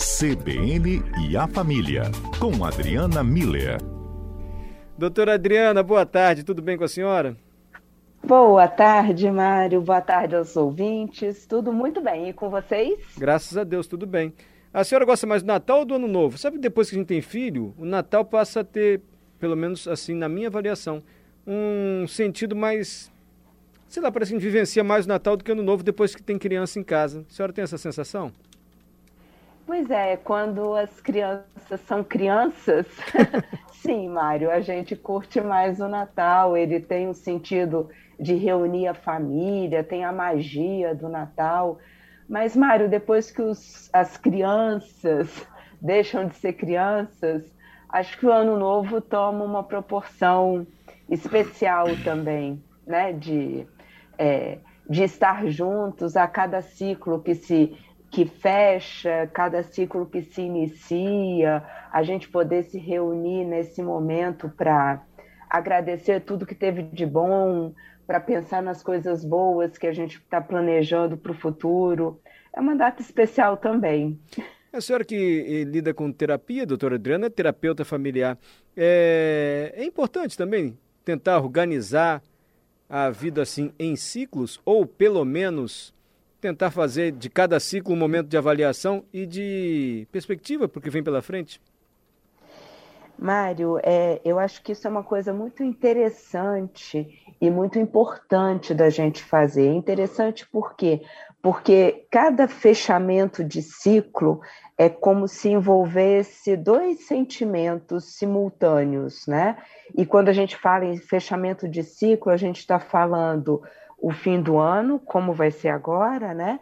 CBN e a Família, com Adriana Miller. Doutora Adriana, boa tarde, tudo bem com a senhora? Boa tarde, Mário. Boa tarde aos ouvintes. Tudo muito bem. E com vocês? Graças a Deus, tudo bem. A senhora gosta mais do Natal ou do Ano Novo? Sabe que depois que a gente tem filho, o Natal passa a ter, pelo menos assim, na minha avaliação, um sentido mais. Sei lá, parece que a gente vivencia mais o Natal do que o Ano Novo depois que tem criança em casa. A senhora tem essa sensação? Pois é, quando as crianças são crianças, sim, Mário, a gente curte mais o Natal, ele tem um sentido de reunir a família, tem a magia do Natal. Mas, Mário, depois que os, as crianças deixam de ser crianças, acho que o Ano Novo toma uma proporção especial também, né? De, é, de estar juntos a cada ciclo que se que fecha, cada ciclo que se inicia, a gente poder se reunir nesse momento para agradecer tudo que teve de bom, para pensar nas coisas boas que a gente está planejando para o futuro. É uma data especial também. A senhora que eh, lida com terapia, doutora Adriana, é terapeuta familiar. É, é importante também tentar organizar a vida assim em ciclos, ou pelo menos tentar fazer de cada ciclo um momento de avaliação e de perspectiva para o que vem pela frente? Mário, é, eu acho que isso é uma coisa muito interessante e muito importante da gente fazer. É interessante por quê? Porque cada fechamento de ciclo é como se envolvesse dois sentimentos simultâneos, né? E quando a gente fala em fechamento de ciclo, a gente está falando o fim do ano, como vai ser agora, né?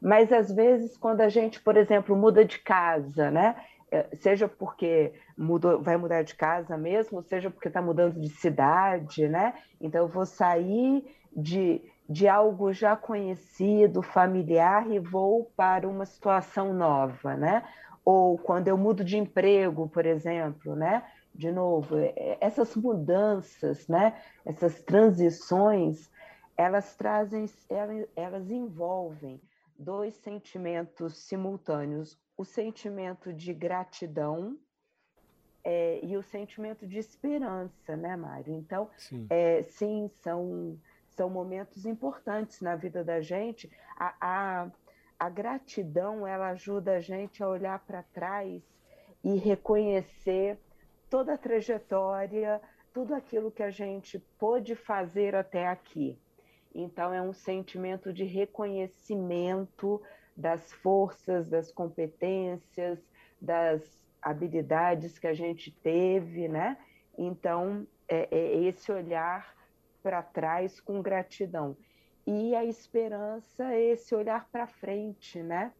Mas às vezes, quando a gente, por exemplo, muda de casa, né? É, seja porque mudou, vai mudar de casa mesmo, seja porque está mudando de cidade, né? Então eu vou sair de, de algo já conhecido, familiar, e vou para uma situação nova, né? Ou quando eu mudo de emprego, por exemplo, né? De novo, é, essas mudanças, né? Essas transições, elas trazem, elas, elas envolvem dois sentimentos simultâneos: o sentimento de gratidão é, e o sentimento de esperança, né, Mário? Então, sim, é, sim são, são momentos importantes na vida da gente. A, a, a gratidão ela ajuda a gente a olhar para trás e reconhecer toda a trajetória, tudo aquilo que a gente pôde fazer até aqui. Então, é um sentimento de reconhecimento das forças, das competências, das habilidades que a gente teve, né? Então, é, é esse olhar para trás com gratidão. E a esperança é esse olhar para frente, né?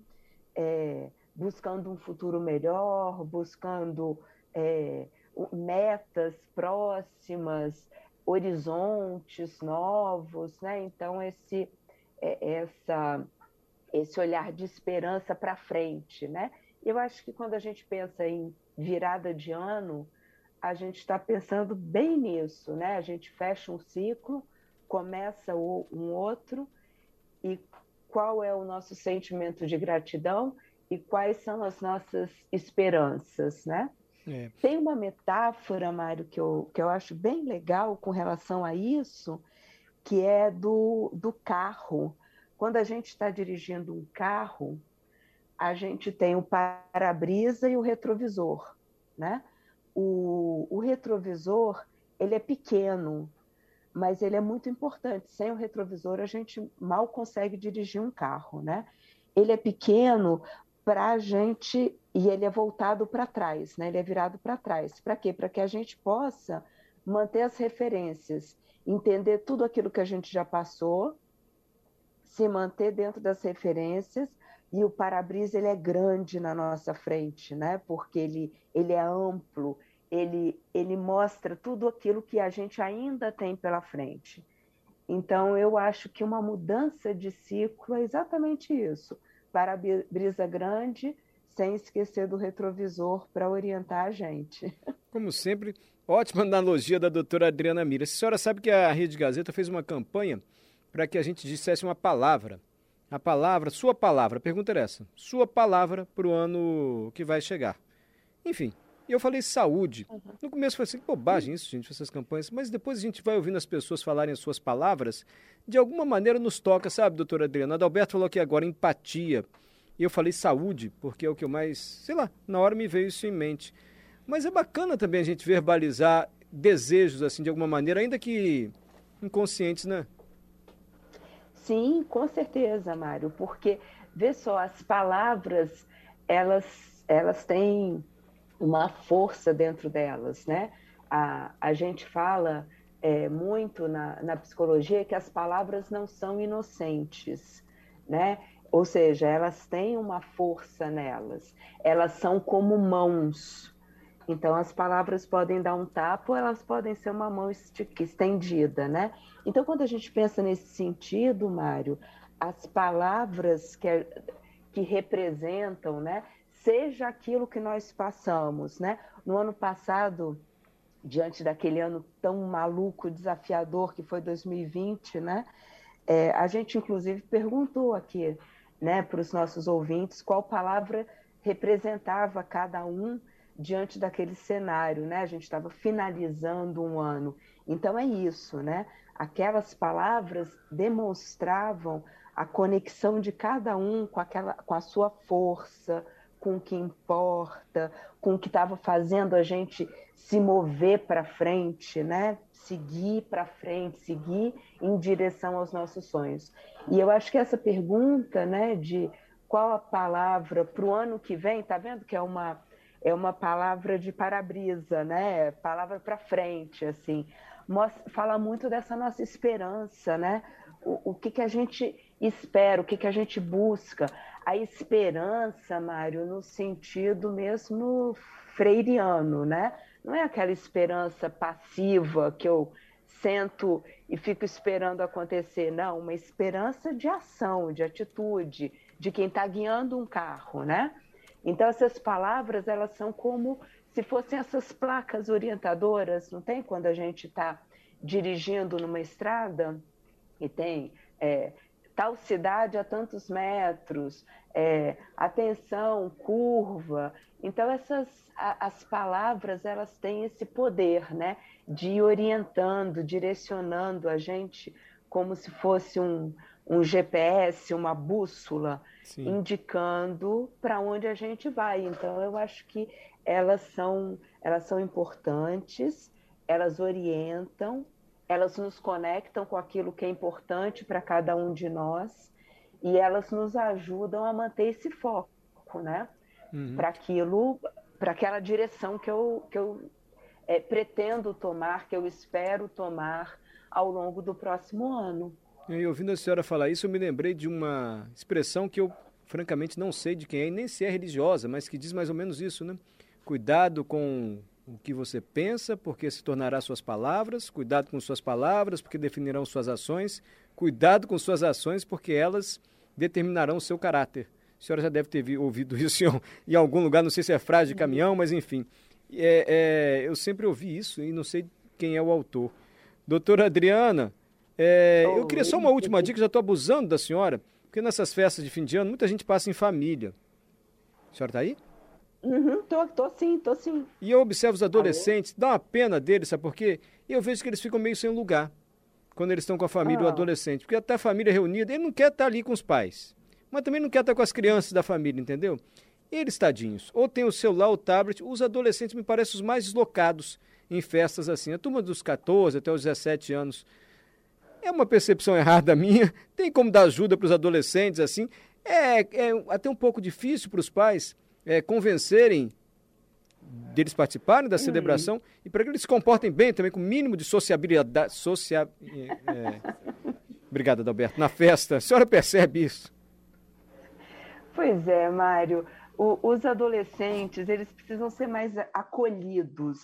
É, buscando um futuro melhor, buscando é, metas próximas, horizontes novos, né? Então esse é, essa esse olhar de esperança para frente, né? Eu acho que quando a gente pensa em virada de ano, a gente está pensando bem nisso, né? A gente fecha um ciclo, começa um outro e qual é o nosso sentimento de gratidão e quais são as nossas esperanças, né? É. Tem uma metáfora, Mário, que eu, que eu acho bem legal com relação a isso, que é do, do carro. Quando a gente está dirigindo um carro, a gente tem o para-brisa e o retrovisor, né? O, o retrovisor, ele é pequeno, mas ele é muito importante. Sem o retrovisor, a gente mal consegue dirigir um carro, né? Ele é pequeno para a gente e ele é voltado para trás, né? Ele é virado para trás. Para quê? Para que a gente possa manter as referências, entender tudo aquilo que a gente já passou, se manter dentro das referências e o para-brisa ele é grande na nossa frente, né? Porque ele ele é amplo, ele ele mostra tudo aquilo que a gente ainda tem pela frente. Então eu acho que uma mudança de ciclo é exatamente isso para-brisa grande, sem esquecer do retrovisor para orientar a gente. Como sempre, ótima analogia da doutora Adriana Mira. A senhora sabe que a Rede Gazeta fez uma campanha para que a gente dissesse uma palavra a palavra, sua palavra, a pergunta era essa, sua palavra para o ano que vai chegar. Enfim, eu falei saúde. Uhum. No começo foi assim, bobagem isso, gente, essas campanhas. Mas depois a gente vai ouvindo as pessoas falarem as suas palavras, de alguma maneira nos toca, sabe, doutora Adriana? Adalberto falou aqui agora empatia. E eu falei saúde, porque é o que eu mais, sei lá, na hora me veio isso em mente. Mas é bacana também a gente verbalizar desejos, assim, de alguma maneira, ainda que inconscientes, né? Sim, com certeza, Mário, porque, vê só, as palavras, elas, elas têm uma força dentro delas, né? A, a gente fala é, muito na, na psicologia que as palavras não são inocentes, né? Ou seja, elas têm uma força nelas, elas são como mãos. Então, as palavras podem dar um tapa ou elas podem ser uma mão estendida, né? Então, quando a gente pensa nesse sentido, Mário, as palavras que, que representam, né? Seja aquilo que nós passamos, né? No ano passado, diante daquele ano tão maluco, desafiador que foi 2020, né? É, a gente, inclusive, perguntou aqui né, para os nossos ouvintes qual palavra representava cada um diante daquele cenário, né? A gente estava finalizando um ano. Então é isso, né? Aquelas palavras demonstravam a conexão de cada um com aquela com a sua força, com o que importa, com o que estava fazendo a gente se mover para frente, né? Seguir para frente, seguir em direção aos nossos sonhos. E eu acho que essa pergunta, né, de qual a palavra para o ano que vem, tá vendo que é uma é uma palavra de para-brisa, né? Palavra para frente, assim. Mostra, fala muito dessa nossa esperança, né? O, o que, que a gente espera, o que, que a gente busca. A esperança, Mário, no sentido mesmo freiriano, né? Não é aquela esperança passiva que eu sento e fico esperando acontecer, não, uma esperança de ação, de atitude, de quem está guiando um carro, né? Então essas palavras elas são como se fossem essas placas orientadoras, não tem quando a gente está dirigindo numa estrada e tem é, tal cidade a tantos metros, é, atenção, curva. Então essas a, as palavras elas têm esse poder, né, de ir orientando, direcionando a gente como se fosse um, um GPS, uma bússola, Sim. indicando para onde a gente vai. Então eu acho que elas são elas são importantes, elas orientam elas nos conectam com aquilo que é importante para cada um de nós e elas nos ajudam a manter esse foco, né? Uhum. Para aquilo, para aquela direção que eu, que eu é, pretendo tomar, que eu espero tomar ao longo do próximo ano. E ouvindo a senhora falar isso, eu me lembrei de uma expressão que eu, francamente, não sei de quem é, e nem se é religiosa, mas que diz mais ou menos isso, né? Cuidado com o que você pensa, porque se tornará suas palavras, cuidado com suas palavras, porque definirão suas ações, cuidado com suas ações, porque elas determinarão o seu caráter. A senhora já deve ter ouvido isso em, algum lugar, não sei se é frase de caminhão, mas enfim. É, é, eu sempre ouvi isso e não sei quem é o autor. Doutora Adriana, é, eu queria só uma última dica, já estou abusando da senhora, porque nessas festas de fim de ano muita gente passa em família. A senhora está aí? Uhum, tô, tô sim, tô sim. E eu observo os adolescentes, dá uma pena deles, sabe por quê? E eu vejo que eles ficam meio sem lugar quando eles estão com a família, ah. o adolescente. Porque até a família reunida, ele não quer estar ali com os pais, mas também não quer estar com as crianças da família, entendeu? Eles, tadinhos, ou tem o celular, o tablet, os adolescentes me parecem os mais deslocados em festas assim. A turma dos 14 até os 17 anos. É uma percepção errada minha. Tem como dar ajuda para os adolescentes assim. É, é até um pouco difícil para os pais é, convencerem deles participarem da hum. celebração e para que eles se comportem bem também, com o mínimo de sociabilidade. Socia... É, é... Obrigado, Adalberto. Na festa, a senhora percebe isso? Pois é, Mário. O, os adolescentes, eles precisam ser mais acolhidos,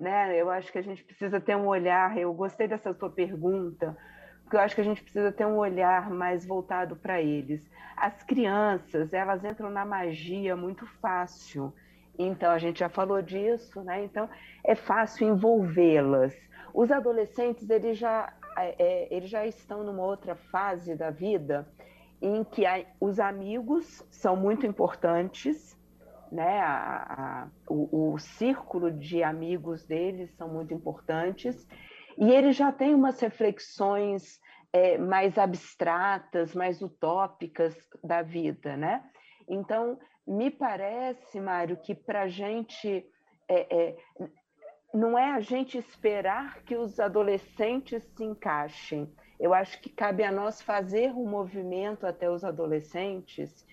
né? Eu acho que a gente precisa ter um olhar. Eu gostei dessa sua pergunta, porque eu acho que a gente precisa ter um olhar mais voltado para eles. As crianças, elas entram na magia muito fácil. Então, a gente já falou disso, né? Então, é fácil envolvê-las. Os adolescentes, eles já, é, eles já estão numa outra fase da vida em que a, os amigos são muito importantes, né? A, a, o, o círculo de amigos deles são muito importantes, e ele já tem umas reflexões é, mais abstratas, mais utópicas da vida, né? Então, me parece, Mário, que para a gente é, é, não é a gente esperar que os adolescentes se encaixem. Eu acho que cabe a nós fazer um movimento até os adolescentes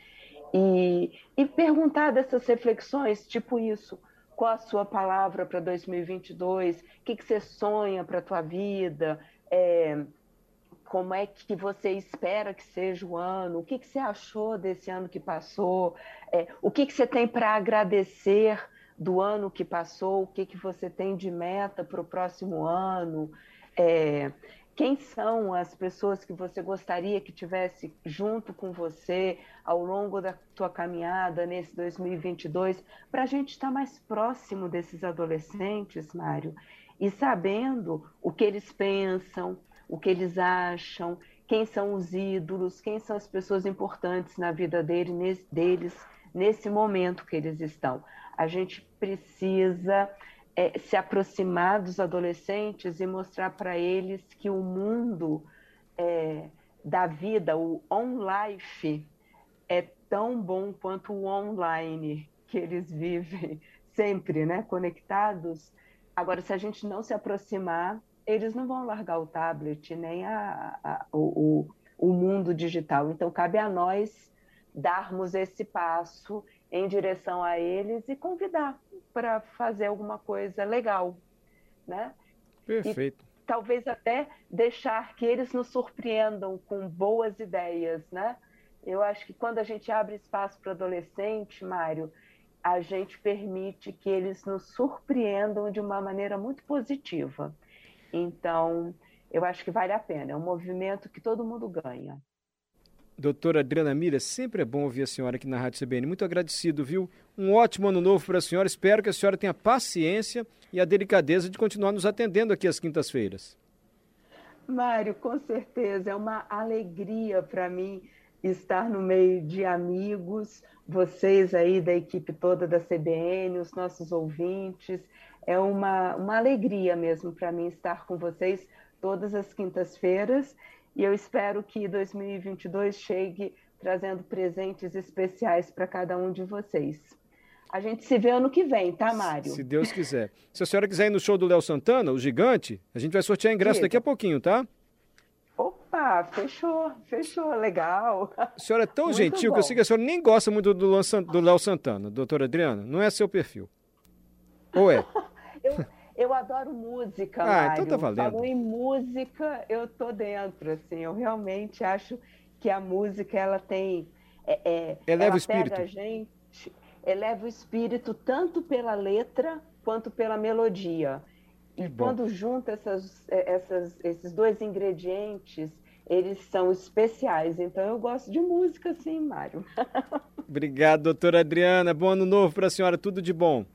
e, e perguntar dessas reflexões, tipo isso. Qual a sua palavra para 2022? O que, que você sonha para a tua vida? É, como é que você espera que seja o ano? O que, que você achou desse ano que passou? É, o que, que você tem para agradecer do ano que passou? O que, que você tem de meta para o próximo ano? É, quem são as pessoas que você gostaria que tivesse junto com você ao longo da tua caminhada nesse 2022, para a gente estar mais próximo desses adolescentes, Mário, e sabendo o que eles pensam, o que eles acham, quem são os ídolos, quem são as pessoas importantes na vida dele, nesse, deles nesse momento que eles estão. A gente precisa é, se aproximar dos adolescentes e mostrar para eles que o mundo é, da vida, o on-life, é tão bom quanto o online que eles vivem sempre, né, conectados. Agora, se a gente não se aproximar, eles não vão largar o tablet nem a, a, o, o, mundo digital. Então, cabe a nós darmos esse passo em direção a eles e convidar para fazer alguma coisa legal, né? Perfeito. E, talvez até deixar que eles nos surpreendam com boas ideias, né? Eu acho que quando a gente abre espaço para adolescente, Mário, a gente permite que eles nos surpreendam de uma maneira muito positiva. Então, eu acho que vale a pena. É um movimento que todo mundo ganha. Doutora Adriana Mira, sempre é bom ouvir a senhora aqui na Rádio CBN. Muito agradecido, viu? Um ótimo ano novo para a senhora. Espero que a senhora tenha paciência e a delicadeza de continuar nos atendendo aqui às quintas-feiras. Mário, com certeza. É uma alegria para mim estar no meio de amigos, vocês aí da equipe toda da CBN, os nossos ouvintes. É uma, uma alegria mesmo para mim estar com vocês todas as quintas-feiras e eu espero que 2022 chegue trazendo presentes especiais para cada um de vocês. A gente se vê ano que vem, tá, Mário? Se Deus quiser. Se a senhora quiser ir no show do Léo Santana, o gigante, a gente vai sortear ingresso Diga. daqui a pouquinho, tá? Opa, fechou, fechou, legal. A senhora é tão muito gentil bom. que eu sei que a senhora nem gosta muito do Léo Santana, doutora Adriana. Não é seu perfil. Ou é? eu, eu adoro música, ah, Mário. então tá valendo. Falou em música, eu tô dentro, assim. Eu realmente acho que a música, ela tem... É, é, eleva ela o espírito. Pega a gente, eleva o espírito tanto pela letra quanto pela melodia. E quando junta essas, é, essas, esses dois ingredientes, eles são especiais. Então eu gosto de música, sim, Mário. Obrigado, doutora Adriana. Bom ano novo para a senhora. Tudo de bom.